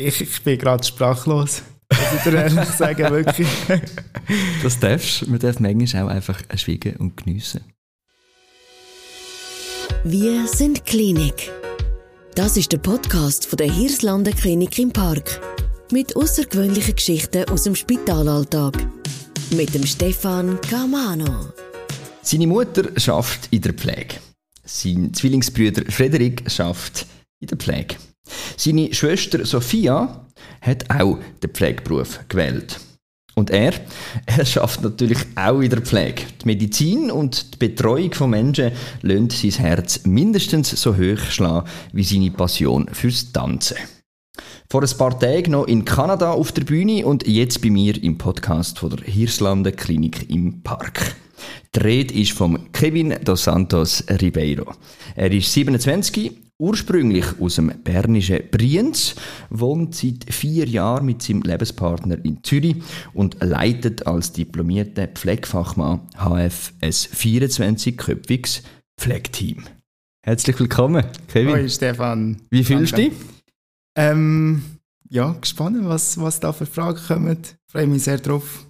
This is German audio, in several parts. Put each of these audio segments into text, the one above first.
Ich, ich bin gerade sprachlos. Muss ich dir ehrlich sagen, wirklich. Das darfst du. Man darf manchmal auch einfach schweigen und geniessen. Wir sind Klinik. Das ist der Podcast von der Hirslanden Klinik im Park. Mit außergewöhnlichen Geschichten aus dem Spitalalltag. Mit dem Stefan Camano. Seine Mutter schafft in der Pflege. Sein Zwillingsbruder Frederik schafft in der Pflege. Seine Schwester Sophia hat auch den Pflegeberuf gewählt. Und er, er schafft natürlich auch in der Pflege. Die Medizin und die Betreuung von Menschen lönt sein Herz mindestens so hoch schlagen wie seine Passion fürs Tanzen. Vor ein paar Tagen noch in Kanada auf der Bühne und jetzt bei mir im Podcast von der Hirslanden Klinik im Park. Die Rede ist von Kevin dos Santos Ribeiro. Er ist 27, ursprünglich aus dem bernischen Brienz, wohnt seit vier Jahren mit seinem Lebenspartner in Zürich und leitet als diplomierter Pflegefachmann HF ein 24-köpfiges Pflegeteam. Herzlich willkommen, Kevin. Hoi Stefan. Wie fühlst du dich? Ähm, ja, gespannt, was, was da für Fragen kommen. Freue mich sehr drauf.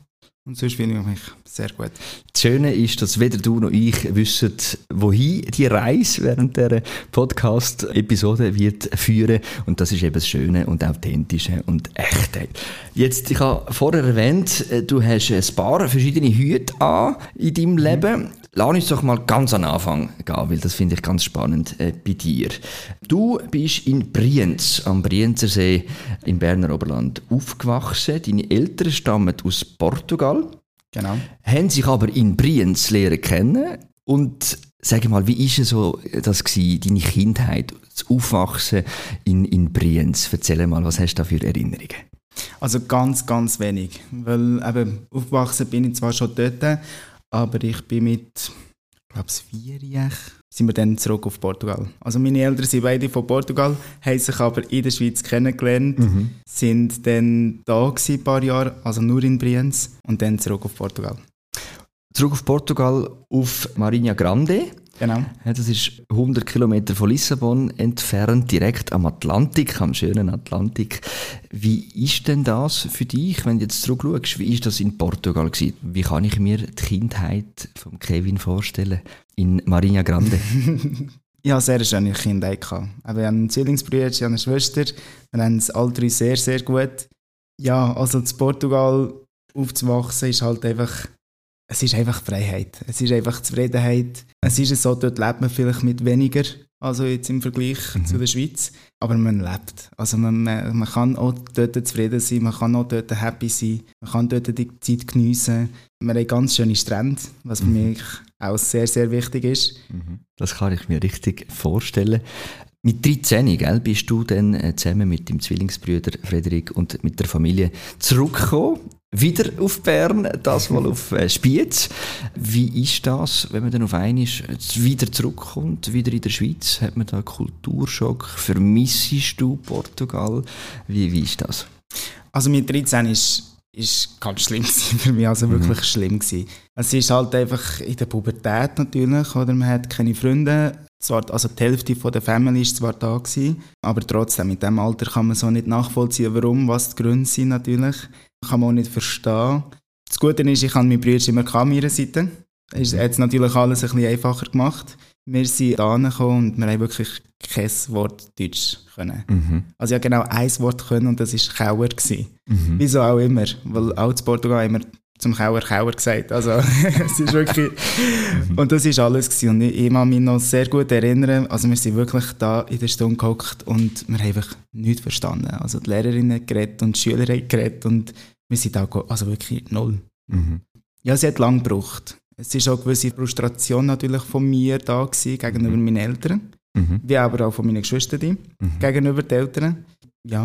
Und sonst finde ich mich sehr gut. Das Schöne ist, dass weder du noch ich wissen, wohin die Reise während der Podcast-Episode wird führen. Und das ist eben das Schöne und Authentische und Echte. Jetzt, ich habe vorher erwähnt, äh, du hast ein paar verschiedene Hüte an in deinem Leben. Lass uns doch mal ganz an Anfang gehen, weil das finde ich ganz spannend äh, bei dir. Du bist in Brienz, am Brienzersee im Berner Oberland aufgewachsen. Deine Eltern stammen aus Portugal. Genau. Haben sich aber in Brienz lernen kennen. Und sag mal, wie ist es so das gewesen, deine Kindheit, das Aufwachsen in, in Brienz? Erzähl mal, was hast du da für Erinnerungen? Also ganz, ganz wenig. Weil eben aufgewachsen bin ich zwar schon dort, aber ich bin mit, ich glaube, vierjährig sind wir dann zurück auf Portugal. Also meine Eltern sind beide von Portugal, haben sich aber in der Schweiz kennengelernt, Mhm. sind dann da gewesen, ein paar Jahre, also nur in Brienz und dann zurück auf Portugal. Zurück auf Portugal, auf Marinha Grande. Genau. Das ist 100 Kilometer von Lissabon entfernt, direkt am Atlantik, am schönen Atlantik. Wie ist denn das für dich, wenn du jetzt zurückschaust? Wie ist das in Portugal gewesen? Wie kann ich mir die Kindheit von Kevin vorstellen in Marinha Grande? Ich hatte sehr schöne Kindheit. Ich habe einen Zwillingsbruder, ich habe eine Schwester. Wir haben es alle drei sehr, sehr gut. Ja, also in Portugal aufzuwachsen ist halt einfach, es ist einfach Freiheit. Es ist einfach Zufriedenheit. Es ist so, dort lebt man vielleicht mit weniger, also jetzt im Vergleich zu der Schweiz. Aber man lebt. Also man, man, man kann auch dort zufrieden sein, man kann auch dort happy sein, man kann dort die Zeit geniessen. Wir haben ganz schöne Strände, was für mich auch sehr, sehr wichtig ist. Das kann ich mir richtig vorstellen. Mit 13 gell, bist du dann äh, zusammen mit dem Zwillingsbrüder Frederik und mit der Familie zurückgekommen. Wieder auf Bern, das mal auf äh, Spiez. Wie ist das, wenn man dann auf einmal wieder zurückkommt, wieder in der Schweiz? Hat man da einen Kulturschock? Vermissest du Portugal? Wie, wie ist das? Also mit 13 ist, ist ganz schlimm für mich, also wirklich schlimm gewesen. Es ist halt einfach in der Pubertät natürlich, oder man hat keine Freunde. Zwar, also die Hälfte von der Family ist zwar da gewesen, aber trotzdem, mit dem Alter kann man so nicht nachvollziehen, warum, was die Gründe sind natürlich. Kann man auch nicht verstehen. Das Gute ist, ich habe meinen Brüder immer an meiner Seite. Es hat natürlich alles ein bisschen einfacher gemacht. Wir sind da gekommen und wir haben wirklich kein Wort Deutsch können. Also ich genau ein Wort können und das war Kauer. gewesen. Wieso auch immer, weil auch in Portugal wir zum Kauer Kauer gesagt. Also es ist wirklich... und das war alles. Gewesen. Und ich, ich kann mich noch sehr gut erinnern, also wir sind wirklich da in der Stunde gehockt und wir haben einfach nichts verstanden. Also die Lehrerin hat geredet und die Schüler haben geredet und wir sind ge- also wirklich null. Ja, es hat lange gebraucht. Es ist auch gewisse Frustration natürlich von mir da gewesen, gegenüber meinen Eltern, wie aber auch von meinen Geschwistern gegenüber den Eltern. Ja,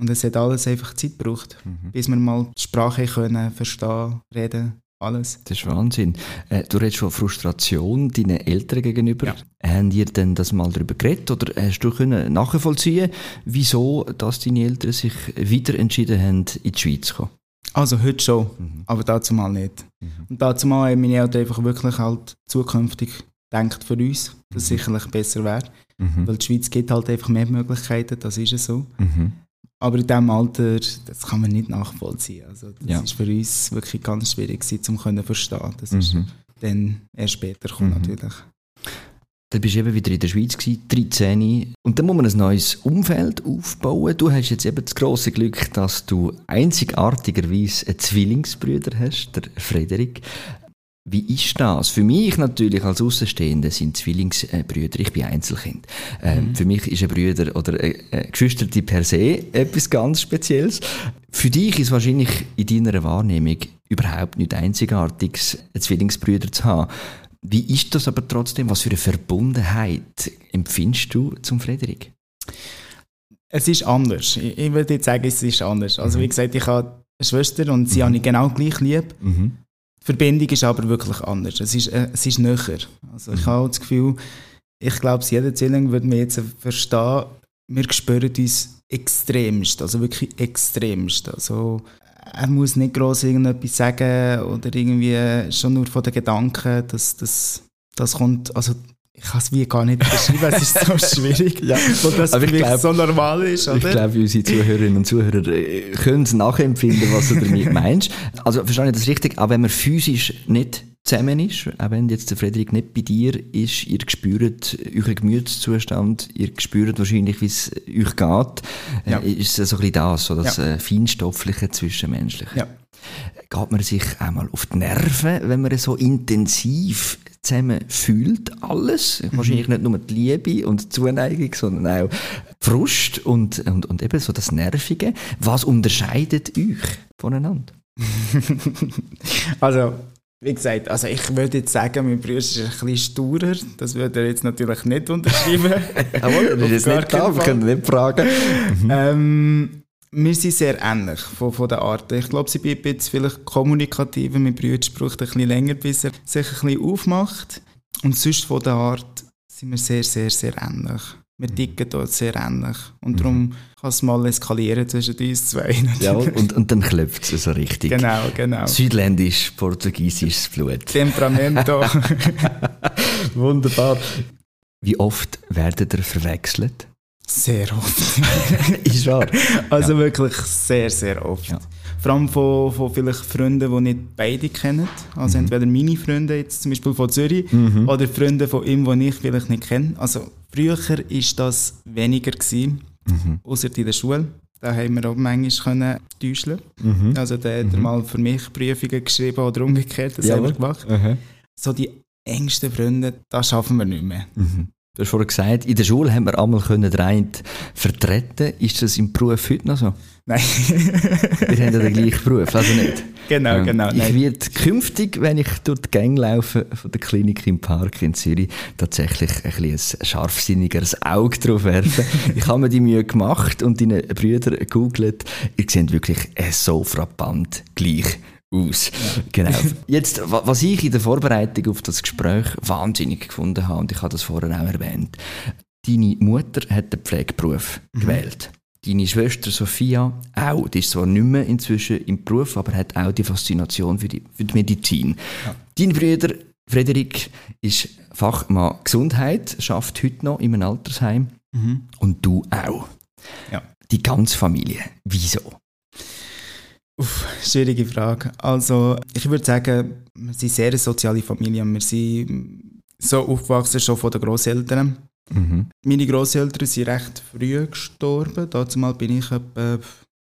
und es hat alles einfach Zeit gebraucht, bis wir mal die Sprache können, verstehen, reden, alles. Das ist Wahnsinn. Äh, du redest von Frustration deinen Eltern gegenüber. Ja. Haben ihr denn das mal darüber geredet oder hast du können nachvollziehen, wieso dass deine Eltern sich wieder entschieden haben, in die Schweiz zu kommen? Also heute schon, aber dazu mal nicht. Und dazu mal haben meine Eltern einfach wirklich halt zukünftig denkt für uns, dass es sicherlich besser wäre. Weil die Schweiz gibt halt einfach mehr Möglichkeiten, das ist es so. Aber in diesem Alter, das kann man nicht nachvollziehen. Also das Ja. ist für uns wirklich ganz schwierig um zu verstehen. Das ist Mhm. dann erst später Mhm. natürlich. Dann bist du eben wieder in der Schweiz, gewesen, 13. Und dann muss man ein neues Umfeld aufbauen. Du hast jetzt eben das grosse Glück, dass du einzigartigerweise einen Zwillingsbrüder hast, der Frederik. Wie ist das? Für mich natürlich als Außenstehende sind Zwillingsbrüder, ich bin Einzelkind. Ähm, Für mich ist ein Brüder oder ein Geschwisterte per se etwas ganz Spezielles. Für dich ist wahrscheinlich in deiner Wahrnehmung überhaupt nicht einzigartiges, einen Zwillingsbrüder zu haben. Wie ist das aber trotzdem? Was für eine Verbundenheit empfindest du zum Frederik? Es ist anders. Ich, ich würde jetzt sagen, es ist anders. Also wie gesagt, ich habe eine Schwester und sie habe ich genau gleich lieb. Mhm. Die Verbindung ist aber wirklich anders. Es ist, äh, es ist näher. Also ich habe auch das Gefühl, ich glaube, jeder Zwilling würde mir jetzt verstehen, wir spüren uns extremst, also wirklich extremst. Also er muss nicht groß irgendetwas sagen oder irgendwie schon nur von den Gedanken, dass das, das kommt, also ich kann es wie gar nicht beschreiben, es ist so schwierig, Ja. weil das Aber ich glaub- so normal ist, Ich oder? glaube, unsere Zuhörerinnen und Zuhörer äh, können es nachempfinden, was du damit meinst. Also verstehe ich das richtig? Auch wenn man physisch nicht zusammen ist, auch wenn jetzt der Frederik nicht bei dir ist, ihr spürt euren Gemütszustand, ihr spürt wahrscheinlich, wie es euch geht, äh, Ja. ist es so ein bisschen das, so das Ja. äh, feinstoffliche, zwischenmenschliche. Ja. Geht man sich einmal auf die Nerven, wenn man so intensiv zusammen fühlt, alles? Mhm. Wahrscheinlich nicht nur die Liebe und die Zuneigung, sondern auch die Frust und, und, und eben so das Nervige. Was unterscheidet euch voneinander? Also, wie gesagt, also ich würde jetzt sagen, mein Bruder ist ein bisschen sturer. Das würde er jetzt natürlich nicht unterschreiben. Das Auf ist jetzt nicht da, wir können nicht fragen. ähm, wir sind sehr ähnlich von, von der Art. Ich glaube, sie bin ein bisschen vielleicht kommunikativer. Mein Bruder braucht ein bisschen länger, bis er sich ein bisschen aufmacht. Und sonst von der Art sind wir sehr, sehr, sehr ähnlich. Wir ticken dort sehr ähnlich. Und darum kann es mal eskalieren zwischen uns zwei. natürlich. Jawohl, und, und dann klopft es so richtig. Genau, genau. Südländisch, portugiesisches Blut. Temperamento. Wunderbar. Wie oft werdet ihr verwechselt? sehr oft. Ist wahr. Also wirklich sehr, sehr oft. Ja. Vor allem von, von vielleicht Freunden, die nicht beide kennen. Also Mhm. entweder meine Freunde, jetzt zum Beispiel von Zürich, oder Freunde von ihm, die ich vielleicht nicht kenne. Also früher war das weniger, gewesen, Mhm. außer in der Schule. Da haben wir auch manchmal können täuschen. Mhm. Also da hat er mal für mich Prüfungen geschrieben oder umgekehrt, das haben wir Jawohl. gemacht. Aha. So die engsten Freunde, das schaffen wir nicht mehr. Mhm. Du hast vorhin gesagt, in der Schule haben wir einmal können einen vertreten. Ist das im Beruf heute noch so? Nein, Wir haben ja den gleichen Beruf, also nicht. genau, Ähm, genau. Ich werde künftig, wenn ich durch die Gänge laufe von der Klinik im Park in Zürich, tatsächlich ein, ein scharfsinnigeres Auge drauf werfen. ich habe mir die Mühe gemacht und deine Brüder gegoogelt. Ihr seht wirklich so frappant gleich aus. Genau. Jetzt, wa- was ich in der Vorbereitung auf das Gespräch wahnsinnig gefunden habe, und ich habe das vorher auch erwähnt, deine Mutter hat den Pflegeberuf gewählt. Deine Schwester Sophia auch. Die ist zwar nicht mehr inzwischen im Beruf, aber hat auch die Faszination für die, für die Medizin. Dein Bruder Frederik ist Fachmann Gesundheit, schafft heute noch in einem Altersheim. Mhm. Und du auch. Ja. Die ganze Familie. Wieso? Uff, schwierige Frage. Also, ich würde sagen, wir sind sehr eine soziale Familie. Wir sind so aufgewachsen schon von den Großeltern. Mhm. Meine Großeltern sind recht früh gestorben. Dazu mal bin ich etwa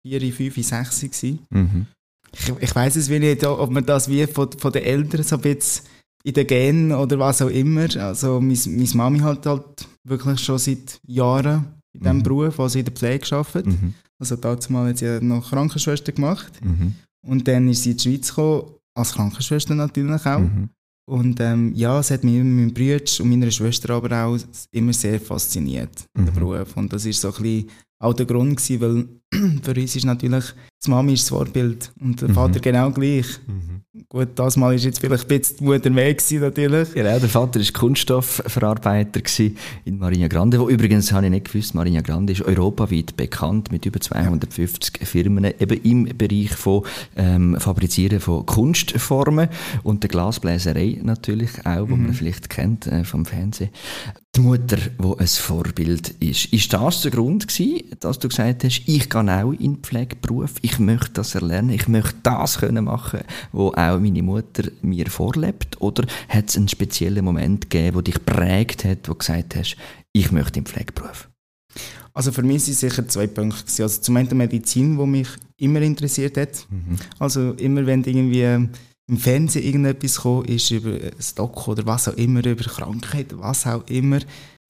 4, 5, 6 gewesen. Mhm. Ich, ich weiß es nicht, ob man das wie von, von den Eltern so bisschen in den Genen oder was auch immer. Also, meine, meine Mami hat halt wirklich schon seit Jahren in diesem Mhm. Beruf, also in der Pflege gearbeitet. Mhm. Also, dazu mal hat sie noch Krankenschwester gemacht. Mhm. Und dann ist sie in die Schweiz gekommen, als Krankenschwester natürlich auch. Mhm. Und ähm, ja, es hat mich immer meinen Bruder und meiner Schwester aber auch immer sehr fasziniert, der Mhm. Beruf. Und das ist so ein bisschen auch der Grund gewesen, weil für uns ist natürlich die Mami ist das Vorbild und der mhm. Vater genau gleich. Mhm. Gut, das Mal ist jetzt vielleicht ein bisschen die Mutter mehr gewesen, natürlich. Genau, der Vater war Kunststoffverarbeiter in Marina Grande, wo übrigens, habe ich nicht gewusst, Marina Grande ist europaweit bekannt mit über 250 ja. Firmen, eben im Bereich von ähm, Fabrizieren von Kunstformen und der Glasbläserei natürlich auch, wo mhm. man vielleicht kennt äh, vom Fernsehen die Mutter, die ein Vorbild ist. Ist das der Grund gewesen, dass du gesagt hast, ich gehe auch in den Pflegeberuf, ich möchte das erlernen, ich möchte das können machen, wo auch meine Mutter mir vorlebt? Oder hat es einen speziellen Moment gegeben, der dich prägt hat, wo du gesagt hast, ich möchte in den Pflegeberuf? Also für mich sind sicher zwei Punkte. Also zum einen die Medizin, die mich immer interessiert hat. Mhm. Also immer wenn irgendwie im Fernsehen irgendetwas gekommen ist, über Doku oder was auch immer, über Krankheit, was auch immer,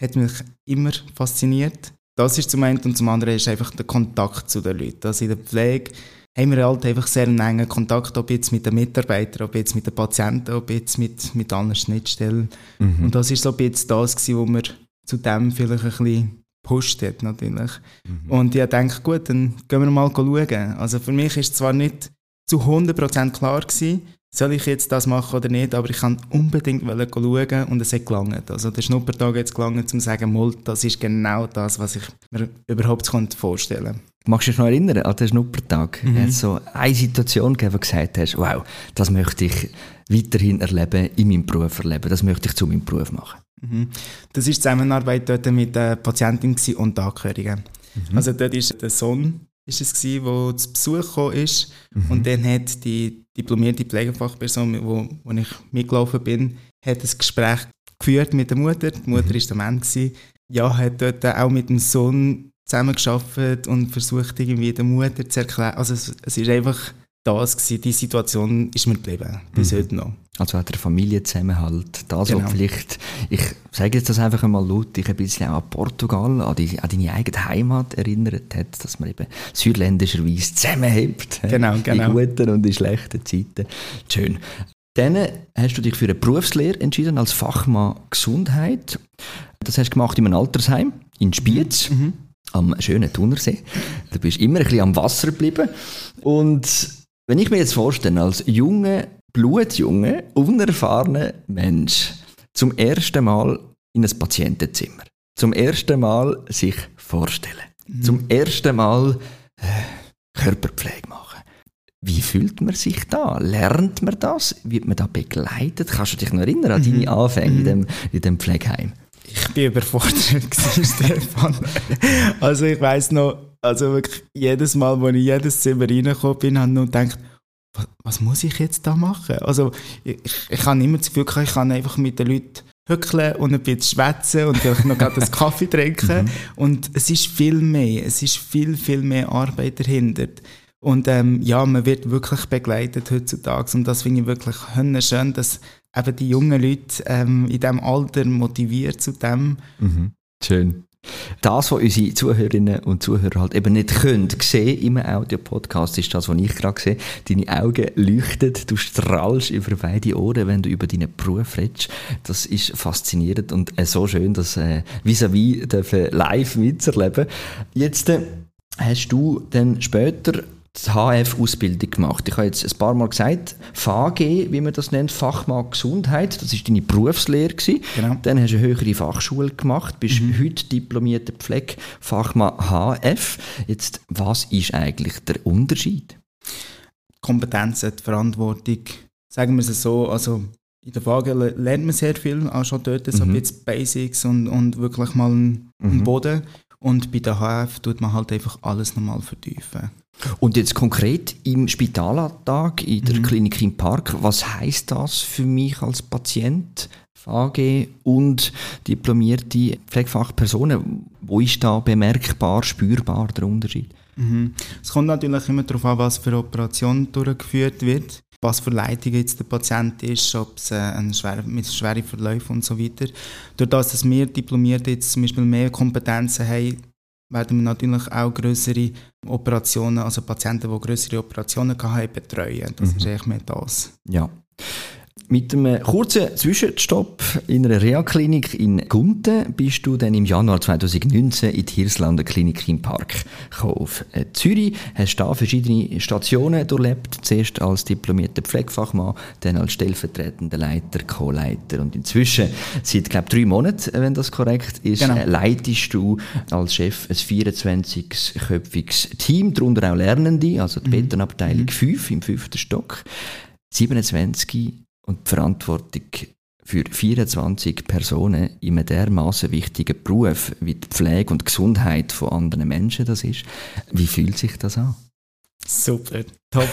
hat mich immer fasziniert. Das ist zum einen und zum anderen ist einfach der Kontakt zu den Leuten. Also in der Pflege haben wir halt einfach sehr einen engen Kontakt, ob jetzt mit den Mitarbeitern, ob jetzt mit den Patienten, ob jetzt mit, mit anderen Schnittstellen. Mhm. Und das ist so ein bisschen das gewesen, wo mir zu dem vielleicht ein bisschen gepusht hat, natürlich. Mhm. Und ich dachte, gut, dann gehen wir mal schauen. Also für mich ist zwar nicht zu 100% klar gewesen, soll ich jetzt das machen oder nicht, aber ich kann unbedingt schauen und es hat gelangt. Also der Schnuppertag hat es gelangt, um zu sagen, das ist genau das, was ich mir überhaupt vorstellen konnte. Magst du dich noch erinnern an den Schnuppertag? Mhm. Hat so eine Situation gegeben, wo du gesagt hast, wow, das möchte ich weiterhin erleben, in meinem Beruf erleben, das möchte ich zu meinem Beruf machen? Mhm. Das war die Zusammenarbeit dort mit der Patientin und Angehörigen. Mhm. Also dort ist der Sohn ist es gewesen, wo zu Besuch gekommen ist mhm. und dann hat die diplomierte Pflegefachperson, wo, wo ich mitgelaufen bin, hat ein Gespräch geführt mit der Mutter. Die Mutter mhm. ist der Mann gewesen. Ja, hat dort auch mit dem Sohn zusammengearbeitet und versucht irgendwie der Mutter zu erklären. Also es, es ist einfach das gewesen, die Situation ist mir geblieben, bis mhm. heute noch. Also hat der Familienzusammenhalt, das genau. vielleicht, ich sage jetzt das einfach einmal laut, dich ein bisschen auch an Portugal, an, die, an deine eigene Heimat erinnert hat, dass man eben südländischerweise zusammenhält. Genau, genau. In guten und in schlechten Zeiten. Schön. Dann hast du dich für eine Berufslehre entschieden als Fachmann Gesundheit. Das hast du gemacht in einem Altersheim in Spiez. Mhm. mhm. Am schönen Thunersee. Du bist immer ein bisschen am Wasser geblieben. Und wenn ich mir jetzt vorstelle, als junger, blutjunger, unerfahrener Mensch zum ersten Mal in ein Patientenzimmer, zum ersten Mal sich vorstellen, mhm. zum ersten Mal äh, Körperpflege machen. Wie fühlt man sich da? Lernt man das? Wird man da begleitet? Kannst du dich noch erinnern an deine mhm. Anfänge in, dem, in dem Pflegeheim? Ich bin überfordert Stefan. Also ich weiß noch, also wirklich jedes Mal, wo ich in jedes Zimmer reingekommen bin, habe ich nur gedacht, was, was, muss ich jetzt da machen? Also ich, ich habe immer das Gefühl, ich kann einfach mit den Leuten hückeln und ein bisschen schwätzen und vielleicht noch gerade einen Kaffee trinken. Mhm. Und es ist viel mehr, es ist viel, viel mehr Arbeit dahinter. Und ähm, ja, man wird wirklich begleitet heutzutage und das finde ich wirklich schön, dass eben die jungen Leute ähm, in diesem Alter motiviert zu dem. Mhm. Schön. Das, was unsere Zuhörerinnen und Zuhörer halt eben nicht können sehen im Audio-Podcast, ist das, was ich gerade sehe. Deine Augen leuchten, du strahlst über beide Ohren, wenn du über deinen Beruf redest. Das ist faszinierend und äh, so schön, das äh, vis-à-vis -vis live mitzuerleben. Jetzt äh, hast du dann später die HF-Ausbildung gemacht. Ich habe jetzt ein paar Mal gesagt, FAG, wie man das nennt, Fachmann Gesundheit, das ist deine Berufslehre gewesen. Genau. Dann hast du eine höhere Fachschule gemacht, bist mhm. heute diplomierter Pflegefachmann HF. Jetzt, was ist eigentlich der Unterschied? Kompetenzen, die Verantwortung, sagen wir es so, also in der FAG lernt man sehr viel, auch schon dort so mhm. bisschen Basics und, und wirklich mal einen, mhm. Boden. Und bei der HF tut man halt einfach alles nochmal vertiefen. Und jetzt konkret im Spitalalltag in der mhm. Klinik im Park, was heißt das für mich als Patient, VG und diplomierte Pflegefachpersonen? Wo ist da bemerkbar, spürbar der Unterschied? Mhm. Es kommt natürlich immer darauf an, was für Operation durchgeführt wird, was für Leitung jetzt der Patient ist, ob es äh, eine schwere, mit schweren Verläufen und so weiter. Durch das, dass wir Diplomierte jetzt zum Beispiel mehr Kompetenzen haben, werden wir natürlich auch größere Operationen, also Patienten, die größere Operationen haben, betreuen. Das mhm. ist eigentlich mehr das. Ja. Mit einem kurzen Zwischenstopp in einer Reha-Klinik in Gunten bist du dann im Januar 2019 in die Hirslander Klinik im Park. Auf äh, Zürich hast du da verschiedene Stationen durchlebt. Zuerst als diplomierter Pflegefachmann, dann als stellvertretender Leiter, Co-Leiter und inzwischen seit, glaube drei Monaten, wenn das korrekt ist, genau. Leitest du als Chef ein 24-köpfiges Team, darunter auch Lernende, also die mhm. Betonabteilung mhm. 5 im fünften Stock. 27 und die Verantwortung für 24 Personen in einem dermaßen wichtigen Beruf, wie die Pflege und Gesundheit von anderen Menschen das ist. Wie fühlt sich das an? Super, top,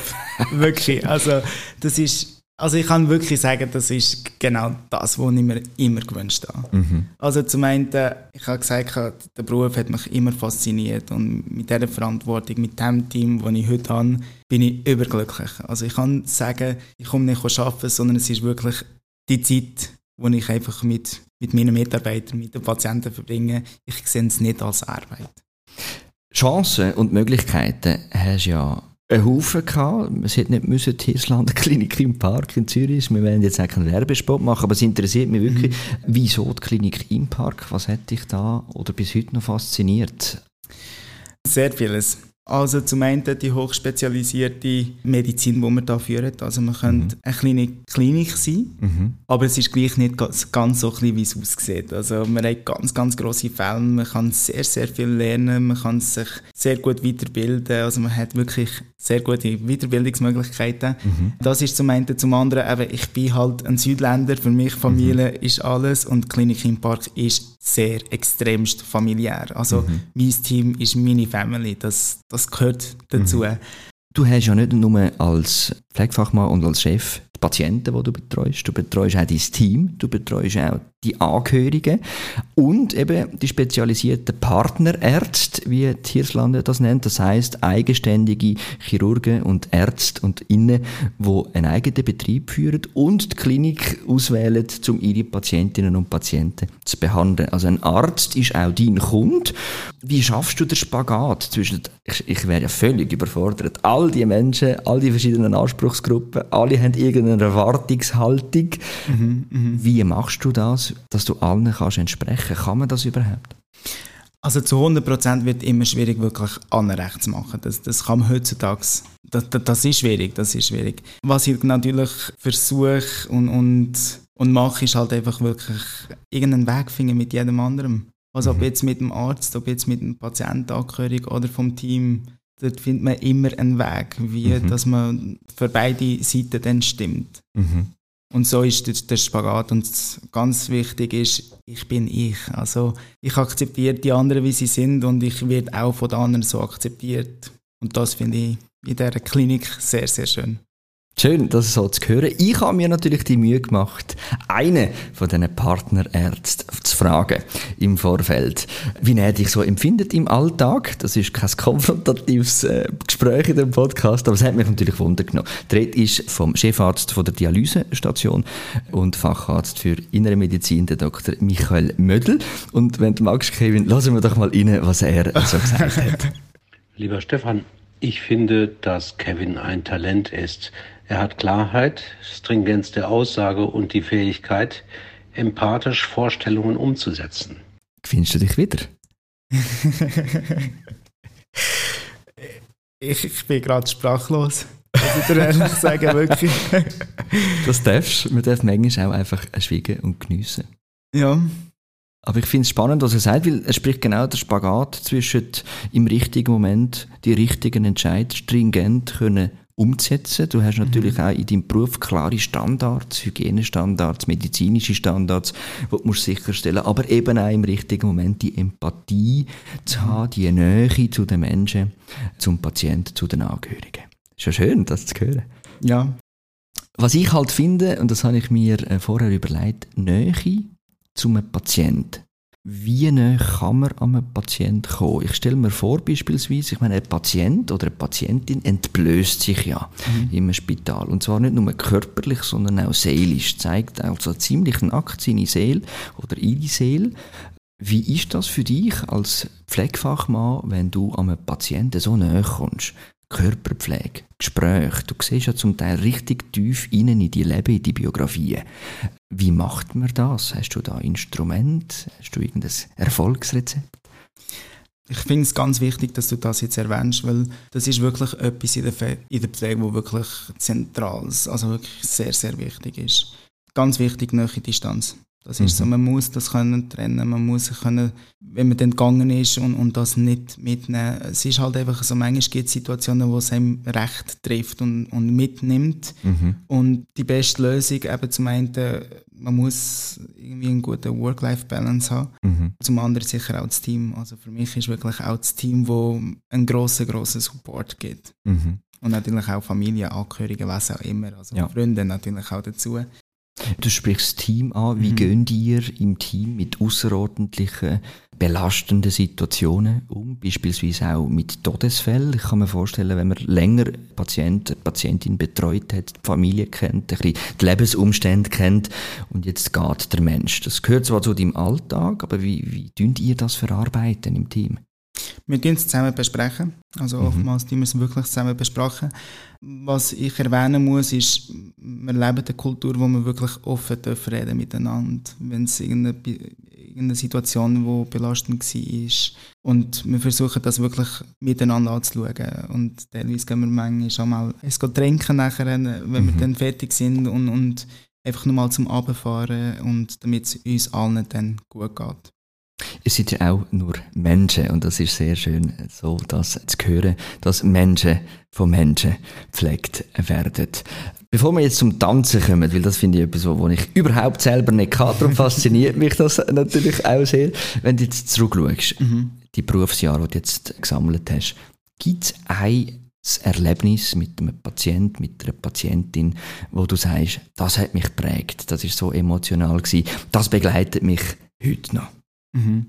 wirklich. Also das ist also ich kann wirklich sagen, das ist genau das, was ich mir immer gewünscht habe. Mhm. Also zum einen, ich habe gesagt, der Beruf hat mich immer fasziniert und mit dieser Verantwortung, mit dem Team, das ich heute habe, bin ich überglücklich. Also ich kann sagen, ich komme nicht arbeiten, sondern es ist wirklich die Zeit, die ich einfach mit, mit meinen Mitarbeitern, mit den Patienten verbringe. Ich sehe es nicht als Arbeit. Chancen und Möglichkeiten hast du ja einen Haufen gehabt. Es hätte nicht müssen die Hirslander Klinik im Park in Zürich. Wir werden jetzt einen Werbespot machen, aber es interessiert mich wirklich, mhm. wieso die Klinik im Park? Was hat dich da oder bis heute noch fasziniert? Sehr vieles. Also zum einen die hochspezialisierte Medizin, die wir hier führen. Also man könnte mhm. eine kleine Klinik sein, mhm. aber es ist gleich nicht ganz so klein, wie es aussieht. Also man hat ganz, ganz grosse Fälle, man kann sehr, sehr viel lernen, man kann sich sehr gut weiterbilden. Also man hat wirklich sehr gute Weiterbildungsmöglichkeiten. Mhm. Das ist zum einen. Zum anderen, eben, ich bin halt ein Südländer, für mich Familie mhm. ist alles und die Klinik im Park ist sehr extremst familiär. Also mhm. mein Team ist meine Family, das, das gehört dazu. Mhm. Du hast ja nicht nur als Pflegefachmann und als Chef die Patienten, die du betreust, du betreust auch dein Team, du betreust auch die Angehörigen und eben die spezialisierten Partnerärzte, wie die Hirslande das nennt, das heißt eigenständige Chirurgen und Ärzte und Innen, die einen eigenen Betrieb führen und die Klinik auswählen, um ihre Patientinnen und Patienten zu behandeln. Also ein Arzt ist auch dein Kunde. Wie schaffst du den Spagat zwischen, ich, ich wäre ja völlig überfordert, all die Menschen, all die verschiedenen Anspruchsgruppen, alle haben irgendeine Erwartungshaltung. Mhm, mh. Wie machst du das, dass du allen kannst entsprechen? Kann man das überhaupt? Also zu 100% wird immer schwierig, wirklich Anrecht zu machen. Das, das kann man heutzutage, das, das, ist schwierig, das ist schwierig. Was ich natürlich versuche und, und, und mache, ist halt einfach wirklich irgendeinen Weg finden mit jedem anderen. Also ob mhm. jetzt mit dem Arzt, ob jetzt mit dem Patientenangehörigen oder vom Team dort findet man immer einen Weg, wie mhm. dass man für beide Seiten dann stimmt. Mhm. Und so ist der, der Spagat. Und ganz wichtig ist, ich bin ich. Also ich akzeptiere die anderen, wie sie sind und ich werde auch von den anderen so akzeptiert. Und das finde ich in dieser Klinik sehr, sehr schön. Schön, das so zu hören. Ich habe mir natürlich die Mühe gemacht, einen von diesen Partnerärzten zu fragen im Vorfeld, wie er dich so empfindet im Alltag. Das ist kein konfrontatives äh, Gespräch in dem Podcast, aber es hat mich natürlich wundergenommen. Der Red ist vom Chefarzt von der Dialysestation und Facharzt für Innere Medizin, der Dr. Michael Mödel. Und wenn du magst, Kevin, lassen wir doch mal rein, was er so gesagt hat. Lieber Stefan, ich finde, dass Kevin ein Talent ist. Er hat Klarheit, Stringenz der Aussage und die Fähigkeit, empathisch Vorstellungen umzusetzen. Findest du dich wieder? ich, ich bin gerade sprachlos. Also ich ehrlich sagen, wirklich. das darfst du. Man darf manchmal auch einfach schweigen und geniessen. Ja. Aber ich finde es spannend, was er sagt, weil er spricht genau den Spagat zwischen im richtigen Moment die richtigen Entscheidungen stringent können umzusetzen. Du hast natürlich mhm. auch in deinem Beruf klare Standards, Hygienestandards, medizinische Standards, die du musst sicherstellen aber eben auch im richtigen Moment die Empathie zu mhm. haben, die Nähe zu den Menschen, zum Patienten, zu den Angehörigen. Ist ja schön, das zu hören. Ja. Was ich halt finde, und das habe ich mir äh, vorher überlegt, Nähe zum Patienten wie nah kann man an einen Patienten kommen? Ich stelle mir vor, beispielsweise, ich meine, ein Patient oder eine Patientin entblößt sich ja mhm. im Spital. Und zwar nicht nur körperlich, sondern auch seelisch. Zeigt also ziemlich nackt seine Seele oder ihre Seele. Wie ist das für dich als Pflegefachmann, wenn du an einem Patienten so näher kommst? Körperpflege, Gespräche. Du siehst ja zum Teil richtig tief innen in die Leben, in die Biografien. Wie macht man das? Hast du da Instrument? Hast du irgendein Erfolgsrezept? Ich finde es ganz wichtig, dass du das jetzt erwähnst, weil das ist wirklich etwas in der, in der Pflege, wo wirklich zentral, also wirklich sehr, sehr wichtig ist. Ganz wichtig, nahe Distanz. Das ist mhm. so, man muss das können trennen, man muss können, wenn man dann gegangen ist und, und das nicht mitnehmen. Es ist halt einfach so, manchmal gibt es Situationen, wo es einem recht trifft und, und mitnimmt. Mhm. Und die beste Lösung eben zum einen, man muss irgendwie einen guten Work-Life-Balance haben. Mhm. Zum anderen sicher auch das Team. Also für mich ist wirklich auch das Team, wo einen grossen, grossen Support gibt. Mhm. Und natürlich auch Familie, Angehörige, was auch immer. Also ja. Freunde natürlich auch dazu. Du sprichst das Team an. Wie mhm. gehen ihr im Team mit außerordentlichen, belastenden Situationen um? Beispielsweise auch mit Todesfällen. Ich kann mir vorstellen, wenn man länger Patient, Patientin betreut hat, die Familie kennt, ein bisschen die Lebensumstände kennt und jetzt geht der Mensch. Das gehört zwar zu deinem Alltag, aber wie, wie tun ihr das verarbeiten im Team? Wir tun es zusammen besprechen. Also mhm. oftmals tun wir es wirklich zusammen besprechen. Was ich erwähnen muss, ist, wir leben eine Kultur, wo wir wirklich offen reden miteinander, wenn es irgendeine, irgendeine Situation, die belastend war. Und wir versuchen das wirklich miteinander anzuschauen. Und teilweise gehen wir manchmal schon mal es trinken nachher, wenn mhm. wir dann fertig sind und, und einfach nochmal zum Abfahren und damit es uns allen dann gut geht. Es sind ja auch nur Menschen und das ist sehr schön, so das zu hören, dass Menschen von Menschen gepflegt werden. Bevor wir jetzt zum Tanzen kommen, weil das finde ich etwas, was ich überhaupt selber nicht kann, darum fasziniert mich das natürlich auch sehr. Wenn du jetzt zurückschaust, mhm. die Berufsjahre, die du jetzt gesammelt hast, gibt es ein Erlebnis mit einem Patient, mit einer Patientin, wo du sagst, das hat mich geprägt, das ist so emotional gewesen, das begleitet mich heute noch. Mhm.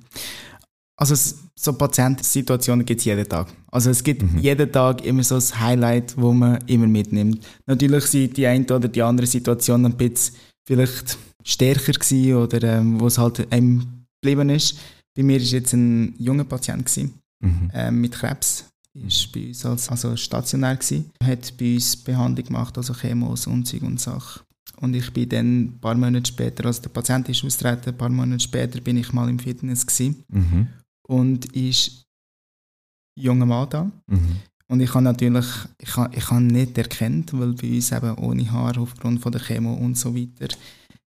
Also so Patientensituationen gibt es jeden Tag. Also es gibt mhm. jeden Tag immer so ein Highlight, wo man immer mitnimmt. Natürlich sind die eine oder die andere Situation ein bisschen vielleicht stärker gewesen oder ähm, wo es halt einem geblieben ist. Bei mir war jetzt ein junger Patient gewesen, mhm. ähm, mit Krebs. Ist bei uns als, also stationär gewesen. Hat bei uns Behandlung gemacht, also Chemos und Zeug und Sachen. Und ich bin dann ein paar Monate später, als der Patient ist austreten, ein paar Monate später bin ich mal im Fitness gewesen. Mhm. Und ist junger Mann da. Mhm. Und ich habe natürlich, ich habe, ich habe nicht erkannt, weil bei uns eben ohne Haar aufgrund von der Chemo und so weiter,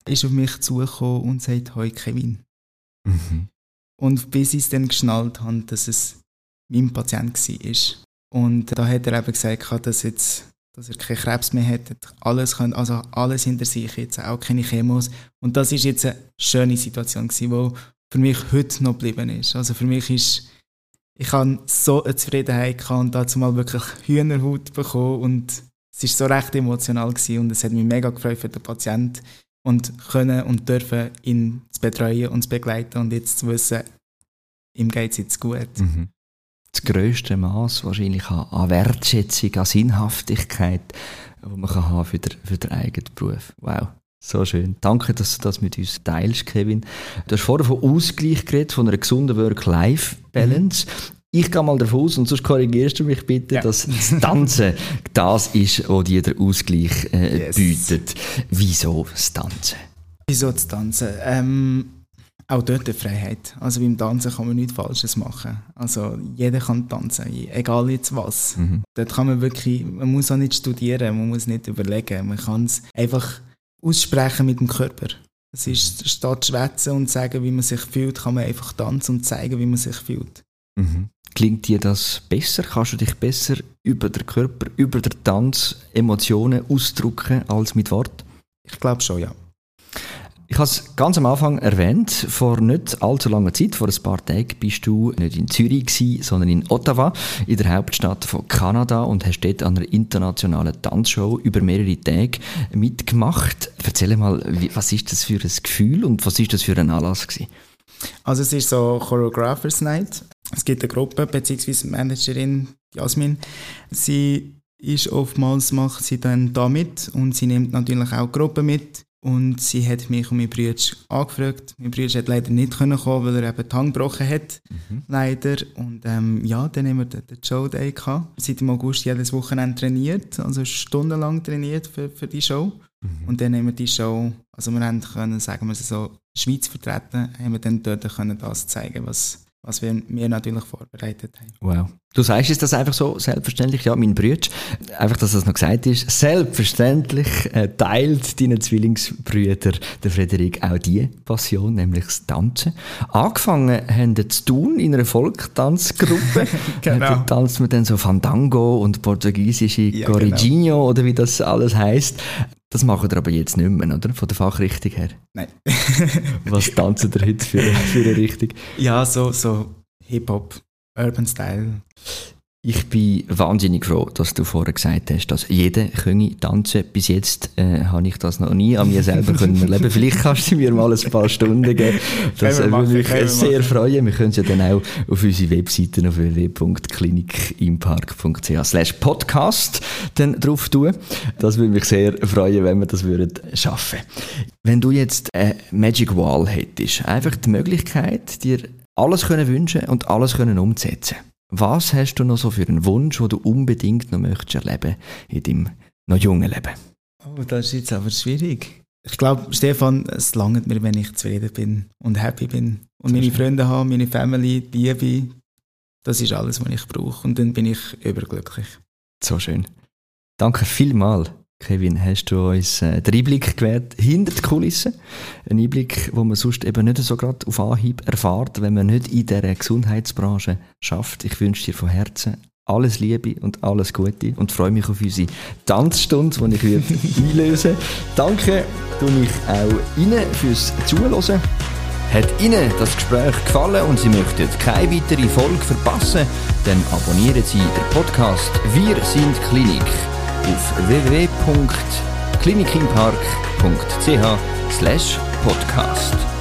ist auf mich zugekommen und sagt, «Hoi Kevin». Mhm. Und bis ich es dann geschnallt habe, dass es mein Patient war. Und da hat er eben gesagt, dass jetzt dass er keinen Krebs mehr hat, alles, also alles hinter sich jetzt, auch keine Chemos. Und das ist jetzt eine schöne Situation die für mich heute noch geblieben ist. Also für mich ist, ich habe so eine Zufriedenheit und dazu mal wirklich Hühnerhaut bekommen und es ist so recht emotional gewesen und es hat mich mega gefreut für den Patienten und können und dürfen ihn zu betreuen und zu begleiten und jetzt zu wissen, ihm geht es jetzt gut. Mhm das grösste Maß wahrscheinlich an, an Wertschätzung, an Sinnhaftigkeit, die man kann haben für den, für den eigenen Beruf. Wow. So schön. Danke, dass du das mit uns teilst, Kevin. Du hast vorher von Ausgleich geredet, von einer gesunden Work-Life-Balance. Mhm. Ich gehe mal davon aus, und sonst korrigierst du mich bitte, ja. dass das Tanzen das ist, was dir der Ausgleich äh, yes. bietet. Wieso das Tanzen? Wieso das Tanzen? Ähm, auch dort die Freiheit. Also beim Tanzen kann man nichts Falsches machen. Also jeder kann tanzen, egal jetzt was. Mhm. Dort kann man wirklich, man muss auch nicht studieren, man muss nicht überlegen. Man kann es einfach aussprechen mit dem Körper. Es ist statt schwätzen und sagen, wie man sich fühlt, kann man einfach tanzen und zeigen, wie man sich fühlt. Mhm. Klingt dir das besser? Kannst du dich besser über den Körper, über den Tanz Emotionen ausdrücken als mit Wort? Ich glaube schon, ja. Ich habe es ganz am Anfang erwähnt, vor nicht allzu langer Zeit, vor ein paar Tagen, bist du nicht in Zürich gewesen, sondern in Ottawa, in der Hauptstadt von Kanada und hast dort an einer internationalen Tanzshow über mehrere Tage mitgemacht. Erzähl mal, was ist das für ein Gefühl und was ist das für ein Anlass gewesen? Also es ist so Choreographers Night. Es gibt eine Gruppe, beziehungsweise Managerin Jasmin. Sie ist oftmals macht sie dann da mit und sie nimmt natürlich auch Gruppen mit Und sie hat mich und meine Brüder angefragt. Mein Bruder hat leider nicht kommen, weil er eben die Hand gebrochen hat. Mhm. Leider. Und ähm, ja, dann haben wir den, den Show Day gehabt. Seit dem August jedes Wochenende trainiert, also stundenlang trainiert für, für die Show. Mhm. Und dann haben wir die Show, also wir haben können, sagen wir so, Schweiz vertreten, haben wir dann dort können das zeigen, was, was wir, wir natürlich vorbereitet haben. Wow. Du sagst ist das einfach so selbstverständlich, ja, mein Bruder, einfach, dass das noch gesagt ist, selbstverständlich äh, teilt deine Zwillingsbrüder, der Frederik, auch die Passion, nämlich das Tanzen. Angefangen haben sie zu tun in einer Volkstanzgruppe. genau. Da tanzt man dann so Fandango und portugiesische ja, Corrigino genau. oder wie das alles heißt. Das machen ihr aber jetzt nicht mehr, oder? Von der Fachrichtung her. Nein. Was tanzen ihr heute für, für eine Richtung? Ja, so, so Hip-Hop, Urban Style. Ich bin wahnsinnig froh, dass du vorher gesagt hast, dass jeder könne tanzen. Bis jetzt äh, habe ich das noch nie an mir selber können erleben. Vielleicht kannst du mir mal ein paar Stunden geben. Das würde mich sehr machen. freuen. Wir können es ja dann auch auf unsere Webseite auf www.klinikimpark.ch slash podcast dann drauf tun. Das würde mich sehr freuen, wenn wir das würden schaffen. Wenn du jetzt eine Magic Wall hättest, einfach die Möglichkeit, dir alles können wünschen und alles können umsetzen was hast du noch so für einen Wunsch, den du unbedingt noch möchtest erleben in deinem noch jungen Leben? Oh, das ist jetzt aber schwierig. Ich glaube, Stefan, es langt mir, wenn ich zufrieden bin und happy bin. Und meine. Freunde haben, meine Family, Liebe. Das ist alles, was ich brauche. Und dann bin ich überglücklich. So schön. Danke vielmals Kevin, hast du uns äh, den Einblick gewährt hinter die Kulissen? Ein Einblick, wo man sonst eben nicht so gerade auf Anhieb erfahrt, wenn man nicht in dieser Gesundheitsbranche schafft. Ich wünsche dir von Herzen alles Liebe und alles Gute und freue mich auf unsere Tanzstunde, die ich würde einlösen Danke tue ich auch Ihnen fürs Zuhören. Hat Ihnen das Gespräch gefallen und Sie möchten keine weitere Folge verpassen, dann abonnieren Sie den Podcast Wir sind Klinik auf www.klinikimpark.ch podcast.